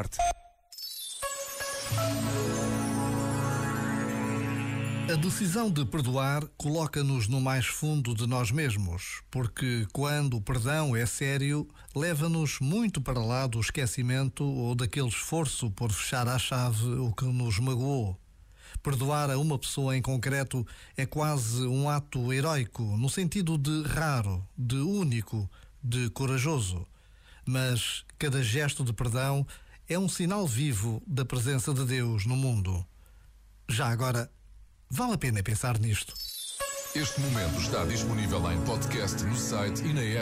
sorte. A decisão de perdoar coloca-nos no mais fundo de nós mesmos, porque quando o perdão é sério, leva-nos muito para lá do esquecimento ou daquele esforço por fechar à chave o que nos magoou. Perdoar a uma pessoa em concreto é quase um ato heróico, no sentido de raro, de único, de corajoso. Mas cada gesto de perdão é um sinal vivo da presença de Deus no mundo. Já agora, Vale a pena pensar nisto. Este momento está disponível em podcast no site e na app.